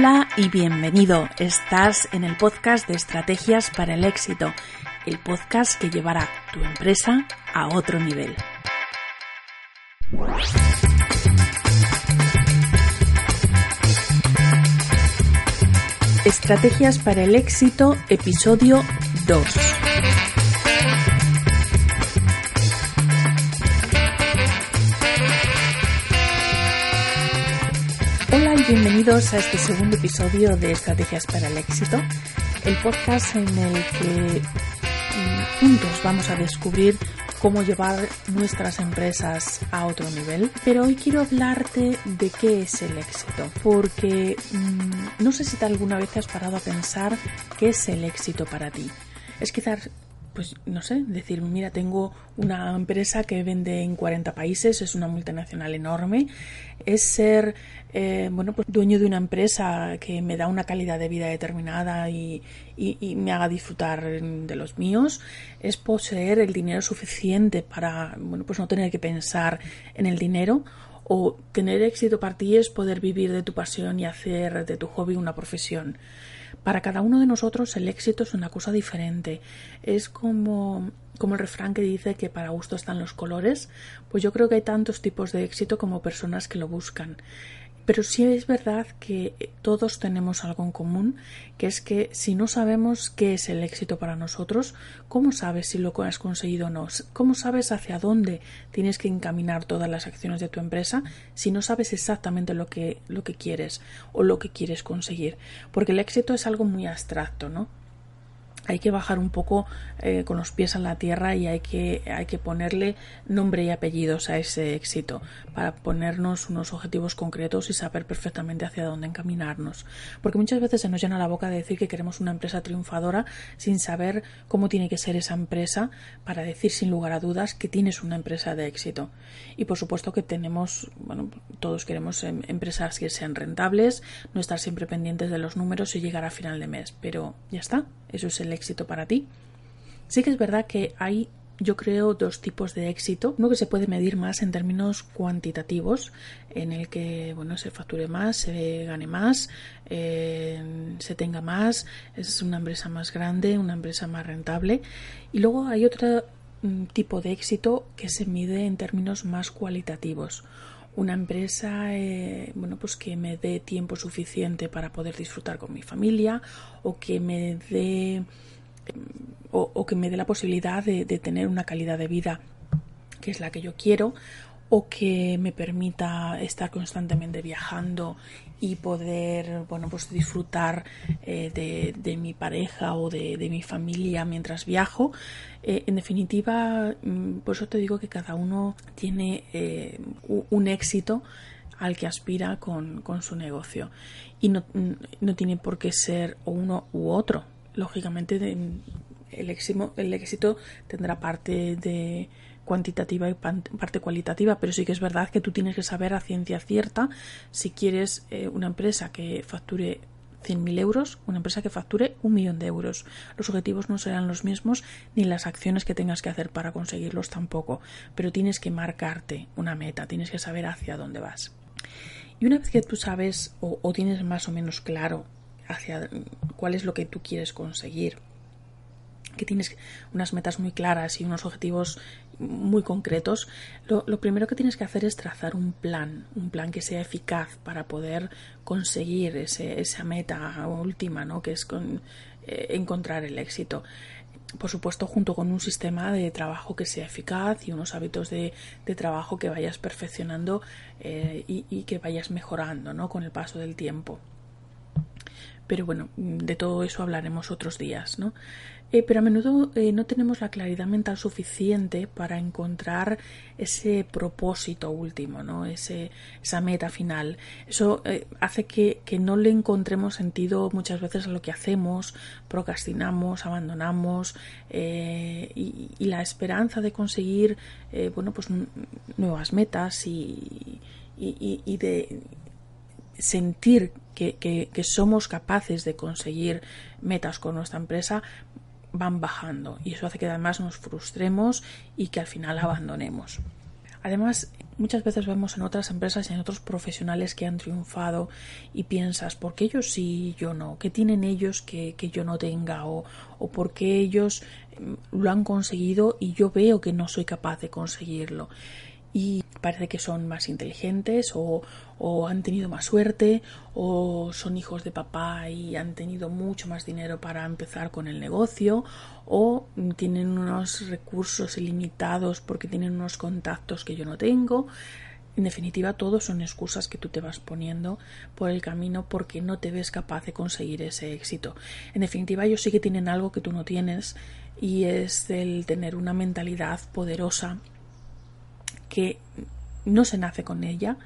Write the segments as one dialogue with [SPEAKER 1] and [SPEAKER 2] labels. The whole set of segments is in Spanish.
[SPEAKER 1] Hola y bienvenido. Estás en el podcast de Estrategias para el Éxito, el podcast que llevará tu empresa a otro nivel. Estrategias para el Éxito, episodio 2. Bienvenidos a este segundo episodio de Estrategias para el Éxito, el podcast en el que mm, juntos vamos a descubrir cómo llevar nuestras empresas a otro nivel. Pero hoy quiero hablarte de qué es el éxito, porque mmm, no sé si te alguna vez has parado a pensar qué es el éxito para ti. Es quizás pues no sé, decir, mira, tengo una empresa que vende en 40 países, es una multinacional enorme, es ser, eh, bueno, pues dueño de una empresa que me da una calidad de vida determinada y, y, y, me haga disfrutar de los míos, es poseer el dinero suficiente para, bueno, pues no tener que pensar en el dinero. O tener éxito para ti es poder vivir de tu pasión y hacer de tu hobby una profesión. Para cada uno de nosotros el éxito es una cosa diferente. Es como, como el refrán que dice que para gusto están los colores. Pues yo creo que hay tantos tipos de éxito como personas que lo buscan. Pero sí es verdad que todos tenemos algo en común, que es que si no sabemos qué es el éxito para nosotros, ¿cómo sabes si lo has conseguido o no? ¿Cómo sabes hacia dónde tienes que encaminar todas las acciones de tu empresa si no sabes exactamente lo que, lo que quieres o lo que quieres conseguir? Porque el éxito es algo muy abstracto, ¿no? Hay que bajar un poco eh, con los pies a la tierra y hay que, hay que ponerle nombre y apellidos a ese éxito para ponernos unos objetivos concretos y saber perfectamente hacia dónde encaminarnos. Porque muchas veces se nos llena la boca de decir que queremos una empresa triunfadora sin saber cómo tiene que ser esa empresa para decir sin lugar a dudas que tienes una empresa de éxito. Y por supuesto que tenemos, bueno, todos queremos em empresas que sean rentables, no estar siempre pendientes de los números y llegar a final de mes. Pero ya está, eso es el éxito para ti. Sí que es verdad que hay, yo creo, dos tipos de éxito. Uno que se puede medir más en términos cuantitativos, en el que bueno se facture más, se gane más, eh, se tenga más, es una empresa más grande, una empresa más rentable. Y luego hay otro mm, tipo de éxito que se mide en términos más cualitativos una empresa eh, bueno pues que me dé tiempo suficiente para poder disfrutar con mi familia o que me dé o, o que me dé la posibilidad de, de tener una calidad de vida que es la que yo quiero o que me permita estar constantemente viajando y poder bueno pues disfrutar eh, de, de, mi pareja o de, de, mi familia mientras viajo. Eh, en definitiva mm, por eso te digo que cada uno tiene eh, un éxito al que aspira con, con su negocio. Y no, no, tiene por qué ser uno u otro. Lógicamente el éxito, el éxito tendrá parte de cuantitativa y parte cualitativa, pero sí que es verdad que tú tienes que saber a ciencia cierta si quieres eh, una empresa que facture 100.000 euros, una empresa que facture un millón de euros. Los objetivos no serán los mismos ni las acciones que tengas que hacer para conseguirlos tampoco, pero tienes que marcarte una meta, tienes que saber hacia dónde vas. Y una vez que tú sabes o, o tienes más o menos claro hacia cuál es lo que tú quieres conseguir, que tienes unas metas muy claras y unos objetivos muy concretos, lo, lo, primero que tienes que hacer es trazar un plan, un plan que sea eficaz para poder conseguir ese, esa meta última, ¿no? que es con, eh, encontrar el éxito. Por supuesto, junto con un sistema de trabajo que sea eficaz y unos hábitos de, de trabajo que vayas perfeccionando eh, y, y, que vayas mejorando ¿no? con el paso del tiempo. Pero bueno, de todo eso hablaremos otros días, ¿no? Eh, pero a menudo eh, no tenemos la claridad mental suficiente para encontrar ese propósito último, ¿no? Ese, esa meta final. Eso eh, hace que, que, no le encontremos sentido muchas veces a lo que hacemos, procrastinamos, abandonamos y, la esperanza de conseguir bueno, pues, nuevas metas y, y, de sentir que, que, somos capaces de conseguir metas con nuestra empresa van bajando y eso hace que además nos frustremos y que al final abandonemos. Además, muchas veces vemos en otras empresas y en otros profesionales que han triunfado y piensas, ¿por qué ellos sí y yo no? ¿Qué tienen ellos que, yo no tenga? O, ¿O por qué ellos mm, lo han conseguido y yo veo que no soy capaz de conseguirlo? Y parece que son más inteligentes o, han tenido más suerte o son hijos de papá y han tenido mucho más dinero para empezar con el negocio o tienen unos recursos ilimitados porque tienen unos contactos que yo no tengo. En definitiva, todo son excusas que tú te vas poniendo por el camino porque no te ves capaz de conseguir ese éxito. En definitiva, ellos sí que tienen algo que tú no tienes y es el tener una mentalidad poderosa que no se nace con ella,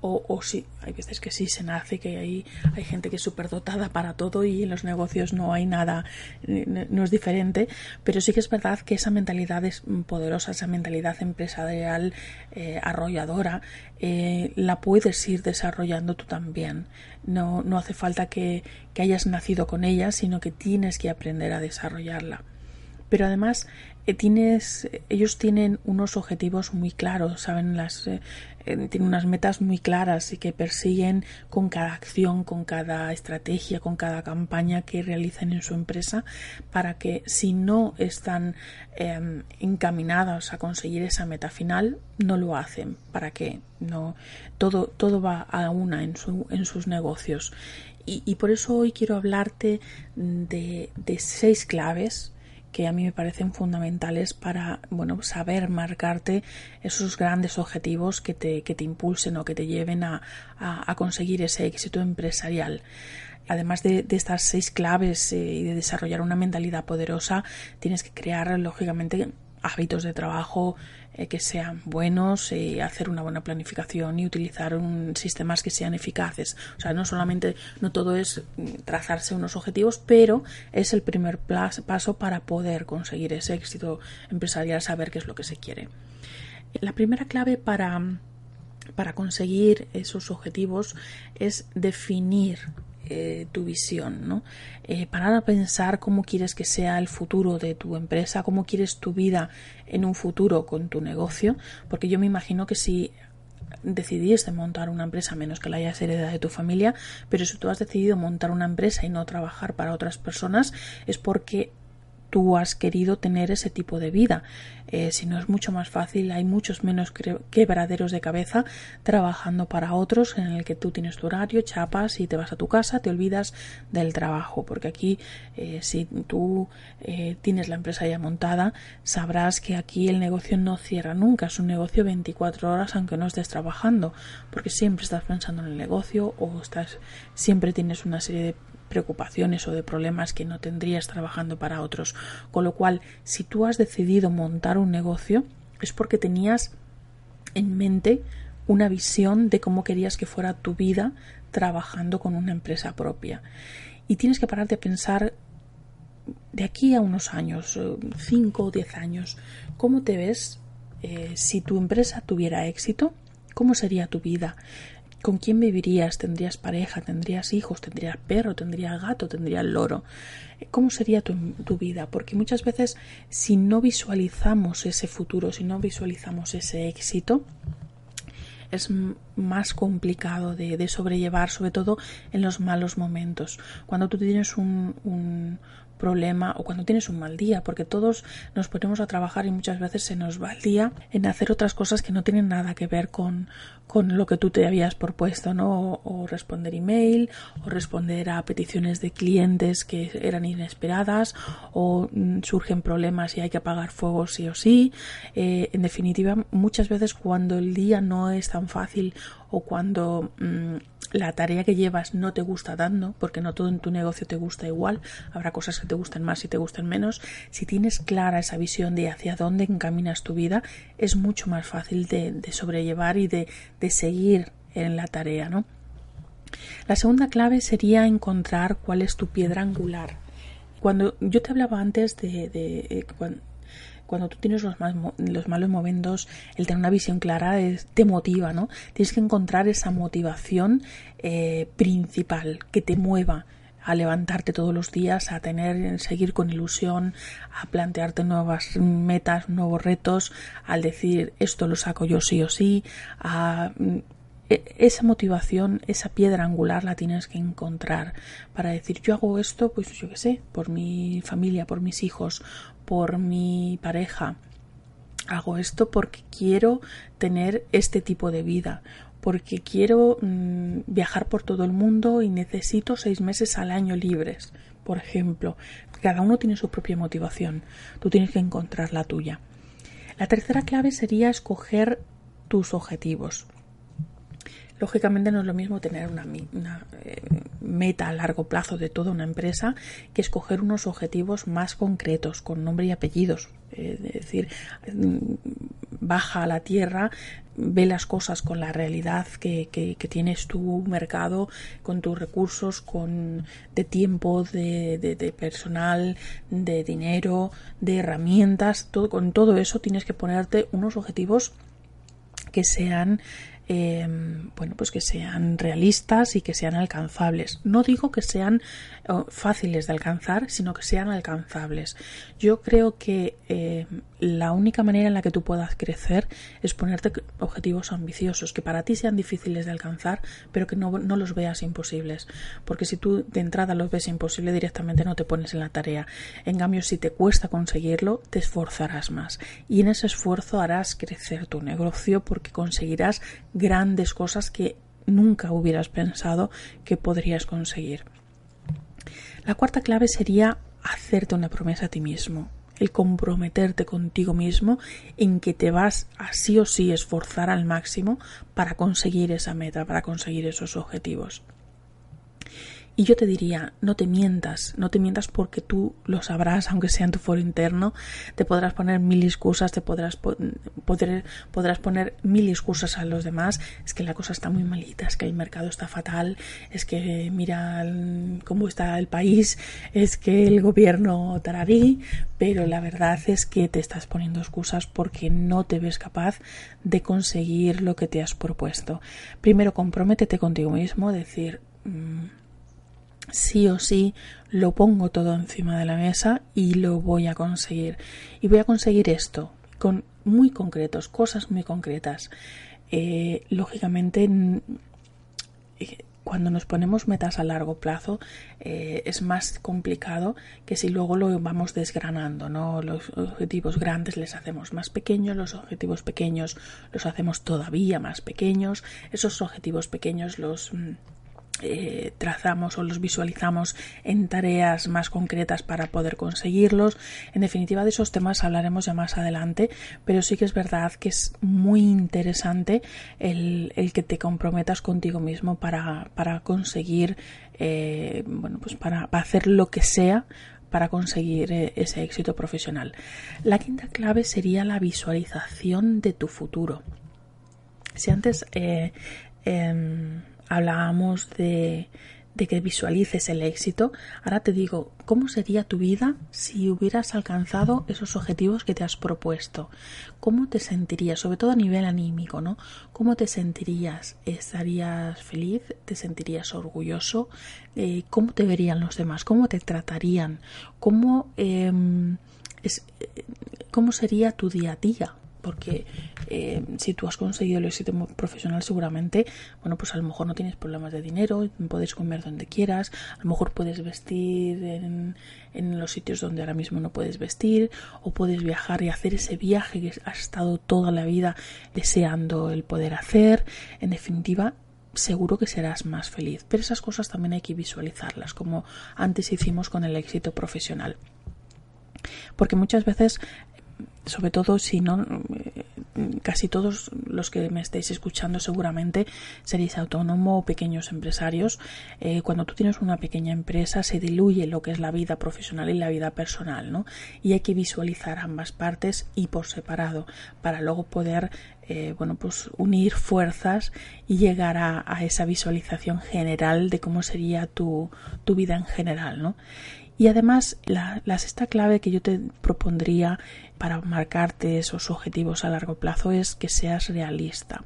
[SPEAKER 1] o, o sí, hay veces que sí se nace, que hay, hay gente que es súper dotada para todo y en los negocios no hay nada, no es diferente, pero sí que es verdad que esa mentalidad es poderosa, esa mentalidad empresarial eh, arrolladora, eh, la puedes ir desarrollando tú también. No, no hace falta que, que hayas nacido con ella, sino que tienes que aprender a desarrollarla. Pero además tienes, ellos tienen unos objetivos muy claros, saben las, eh, eh, tienen unas metas muy claras y que persiguen con cada acción, con cada estrategia, con cada campaña que realicen en su empresa, para que si no están em, encaminadas a conseguir esa meta final, no lo hacen, para que no todo todo va a una en, su, en sus negocios. Y, y por eso hoy quiero hablarte de, de seis claves que a mí me parecen fundamentales para bueno saber marcarte esos grandes objetivos que te, que te impulsen o que te lleven a, a, conseguir ese éxito empresarial. Además de, de, estas seis claves eh, y de desarrollar una mentalidad poderosa, tienes que crear, lógicamente, hábitos de trabajo eh, que sean buenos, eh, hacer una buena planificación y utilizar un, sistemas que sean eficaces. O sea, no solamente, no todo es mm, trazarse unos objetivos, pero es el primer paso para poder conseguir ese éxito empresarial, saber qué es lo que se quiere. La primera clave para, para conseguir esos objetivos es definir eh, tu visión, ¿no? Eh, parar a pensar cómo quieres que sea el futuro de tu empresa, cómo quieres tu vida en un futuro con tu negocio, porque yo me imagino que si decidiste montar una empresa menos que la hayas heredado de tu familia, pero si tú has decidido montar una empresa y no trabajar para otras personas es porque tú has querido tener ese tipo de vida. Eh, si no es mucho más fácil, hay muchos menos quebraderos de cabeza trabajando para otros en el que tú tienes tu horario, chapas y te vas a tu casa, te olvidas del trabajo, porque aquí eh, si tú eh, tienes la empresa ya montada, sabrás que aquí el negocio no cierra nunca, es un negocio 24 horas aunque no estés trabajando, porque siempre estás pensando en el negocio o estás siempre tienes una serie de preocupaciones o de problemas que no tendrías trabajando para otros. Con lo cual, si tú has decidido montar un negocio, es porque tenías en mente una visión de cómo querías que fuera tu vida trabajando con una empresa propia. Y tienes que pararte a pensar de aquí a unos años, 5 o 10 años, ¿cómo te ves eh, si tu empresa tuviera éxito? ¿Cómo sería tu vida? ¿Con quién vivirías? ¿Tendrías pareja? ¿Tendrías hijos? ¿Tendrías perro? ¿Tendrías gato? ¿Tendrías loro? ¿Cómo sería tu, vida? Porque muchas veces si no visualizamos ese futuro, si no visualizamos ese éxito, es más complicado de, de sobrellevar, sobre todo en los malos momentos. Cuando tú tienes un, un, problema o cuando tienes un mal día, porque todos nos ponemos a trabajar y muchas veces se nos va el día en hacer otras cosas que no tienen nada que ver con, con lo que tú te habías propuesto, ¿no? O, responder email, o responder a peticiones de clientes que eran inesperadas, o mm, surgen problemas y hay que apagar fuego sí o sí. Eh, en definitiva, muchas veces cuando el día no es tan fácil o cuando mm, la tarea que llevas no te gusta dando, porque no todo en tu negocio te gusta igual, habrá cosas que te gusten más y te gusten menos, si tienes clara esa visión de hacia dónde encaminas tu vida, es mucho más fácil de, sobrellevar y de, seguir en la tarea, ¿no? La segunda clave sería encontrar cuál es tu piedra angular. Cuando yo te hablaba antes de, de eh, cuando tú tienes los, los malos momentos, el tener una visión clara te motiva, ¿no? Tienes que encontrar esa motivación eh, principal que te mueva a levantarte todos los días, a tener, seguir con ilusión, a plantearte nuevas metas, nuevos retos, al decir esto lo saco yo sí o sí, a e, esa motivación, esa piedra angular la tienes que encontrar para decir yo hago esto, pues yo qué sé, por mi familia, por mis hijos, por mi pareja. Hago esto porque quiero tener este tipo de vida, porque quiero mm, viajar por todo el mundo y necesito seis meses al año libres, por ejemplo. Cada uno tiene su propia motivación. Tú tienes que encontrar la tuya. La tercera clave sería escoger tus objetivos. Lógicamente no es lo mismo tener una, eh, meta a largo plazo de toda una empresa que escoger unos objetivos más concretos, con nombre y apellidos. es decir, baja a la tierra, ve las cosas con la realidad que, tienes tu mercado, con tus recursos, con de tiempo, de, personal, de dinero, de herramientas, todo, con todo eso tienes que ponerte unos objetivos que sean Em, bueno, pues que sean realistas y que sean alcanzables. No digo que sean fáciles de alcanzar, sino que sean alcanzables. Yo creo que em, la única manera en la que tú puedas crecer es ponerte objetivos ambiciosos, que para ti sean difíciles de alcanzar, pero que no, no los veas imposibles. Porque si tú de entrada los ves imposible, directamente no te pones en la tarea. En cambio, si te cuesta conseguirlo, te esforzarás más. Y en ese esfuerzo harás crecer tu negocio porque conseguirás grandes cosas que nunca hubieras pensado que podrías conseguir. La cuarta clave sería hacerte una promesa a ti mismo, el comprometerte contigo mismo en que te vas a sí o sí esforzar al máximo para conseguir esa meta, para conseguir esos objetivos. Y yo te diría, no te mientas, no te mientas porque tú lo sabrás, aunque sea en tu foro interno, te podrás poner mil excusas, te podrás, poder, podrás poner mil excusas a los demás, es que la cosa está muy malita, es que el mercado está fatal, es que mira cómo está el país, es que el gobierno tararí, pero la verdad es que te estás poniendo excusas porque no te ves capaz de conseguir lo que te has propuesto. Primero, comprométete contigo mismo, decir... Mm, sí o sí lo pongo todo encima de la mesa y lo voy a conseguir. Y voy a conseguir esto con muy concretos, cosas muy concretas. Eh, lógicamente, eh, cuando nos ponemos metas a largo plazo eh, es más complicado que si luego lo vamos desgranando, ¿no? Los objetivos grandes les hacemos más pequeños, los objetivos pequeños los hacemos todavía más pequeños, esos objetivos pequeños los mm, eh, trazamos o los visualizamos en tareas más concretas para poder conseguirlos. En definitiva, de esos temas hablaremos ya más adelante, pero sí que es verdad que es muy interesante el, que te comprometas contigo mismo para, conseguir, eh, bueno, pues para, hacer lo que sea para conseguir eh, ese éxito profesional. La quinta clave sería la visualización de tu futuro. Si antes em, hablábamos de, de que visualices el éxito, ahora te digo, ¿cómo sería tu vida si hubieras alcanzado esos objetivos que te has propuesto? ¿Cómo te sentirías, sobre todo a nivel anímico, ¿no? ¿Cómo te sentirías? ¿Estarías feliz? ¿Te sentirías orgulloso? Eh, ¿Cómo te verían los demás? ¿Cómo te tratarían? ¿Cómo, em, es, eh, ¿Cómo sería tu día a día? Porque eh, si tú has conseguido el éxito profesional seguramente, bueno, pues a lo mejor no tienes problemas de dinero, puedes comer donde quieras, a lo mejor puedes vestir en, en los sitios donde ahora mismo no puedes vestir, o puedes viajar y hacer ese viaje que has estado toda la vida deseando el poder hacer. En definitiva, seguro que serás más feliz. Pero esas cosas también hay que visualizarlas, como antes hicimos con el éxito profesional. Porque muchas veces sobre todo si no casi todos los que me estéis escuchando seguramente seréis autónomo o pequeños empresarios. Eh, cuando tú tienes una pequeña empresa se diluye lo que es la vida profesional y la vida personal, ¿no? Y hay que visualizar ambas partes y por separado para luego poder eh, bueno, pues unir fuerzas y llegar a, esa visualización general de cómo sería tu, tu vida en general, ¿no? Y además, la, sexta clave que yo te propondría para marcarte esos objetivos a largo plazo es que seas realista.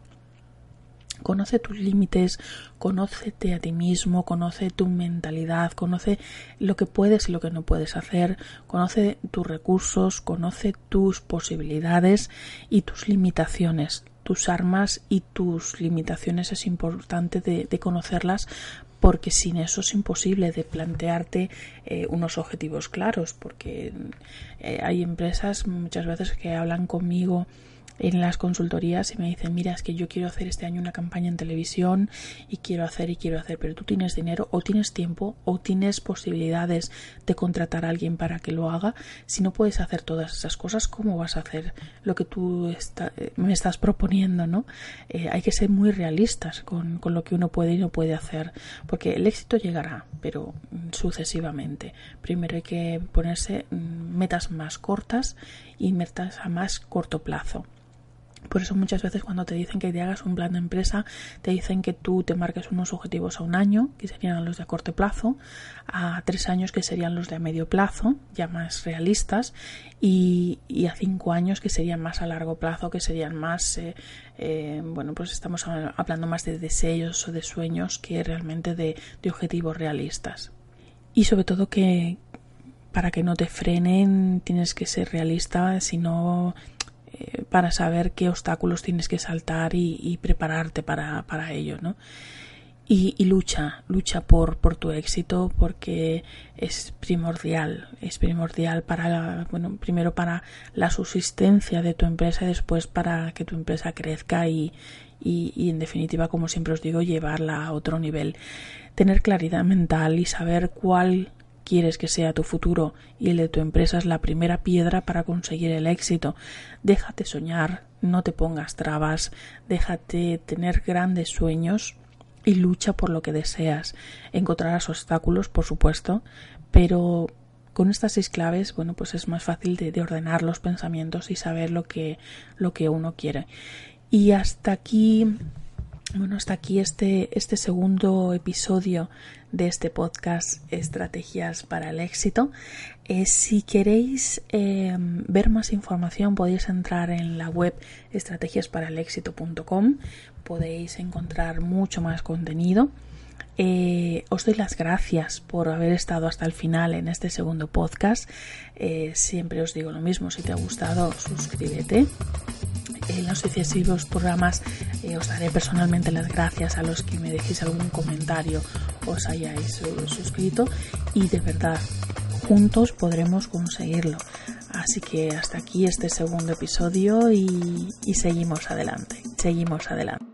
[SPEAKER 1] Conoce tus límites, conócete a ti mismo, conoce tu mentalidad, conoce lo que puedes y lo que no puedes hacer, conoce tus recursos, conoce tus posibilidades y tus limitaciones tus armas y tus limitaciones es importante de, de conocerlas porque sin eso es imposible de plantearte eh, unos objetivos claros, porque eh, hay empresas muchas veces que hablan conmigo en las consultorías y me dicen, mira, es que yo quiero hacer este año una campaña en televisión y quiero hacer y quiero hacer, pero tú tienes dinero o tienes tiempo o tienes posibilidades de contratar a alguien para que lo haga. Si no puedes hacer todas esas cosas, ¿cómo vas a hacer lo que tú me estás proponiendo? ¿no? Eh, hay que ser muy realistas con, con lo que uno puede y no puede hacer, porque el éxito llegará, pero sucesivamente. Primero hay que ponerse mm, metas más cortas y metas a más corto plazo. Por eso muchas veces cuando te dicen que te hagas un plan de empresa, te dicen que tú te marques unos objetivos a un año, que serían los de corto plazo, a tres años, que serían los de a medio plazo, ya más realistas, y, a cinco años, que serían más a largo plazo, que serían más, eh, eh, bueno, pues estamos hablando más de deseos o de sueños que realmente de, de objetivos realistas. Y sobre todo que, para que no te frenen tienes que ser realista, sino eh, para saber qué obstáculos tienes que saltar y, prepararte para, para, ello, ¿no? Y, lucha, lucha por, por tu éxito porque es primordial, es primordial para, bueno, primero para la subsistencia de tu empresa y después para que tu empresa crezca y, y, en definitiva, como siempre os digo, llevarla a otro nivel. Tener claridad mental y saber cuál quieres que sea tu futuro y el de tu empresa es la primera piedra para conseguir el éxito. Déjate soñar, no te pongas trabas, déjate tener grandes sueños y lucha por lo que deseas. Encontrarás obstáculos, por supuesto, pero con estas seis claves, bueno, pues es más fácil de, de, ordenar los pensamientos y saber lo que, lo que uno quiere. Y hasta aquí bueno, hasta aquí este, este segundo episodio de este podcast Estrategias para el éxito. Eh, si queréis eh, ver más información podéis entrar en la web estrategiasparalexito.com. Podéis encontrar mucho más contenido. Eh, os doy las gracias por haber estado hasta el final en este segundo podcast. siempre os digo lo mismo, si te ha gustado, suscríbete en los sucesivos programas eh, os daré personalmente las gracias a los que me dejéis algún comentario os hayáis suscrito y de verdad juntos podremos conseguirlo. Así que hasta aquí este segundo episodio y seguimos adelante, seguimos adelante.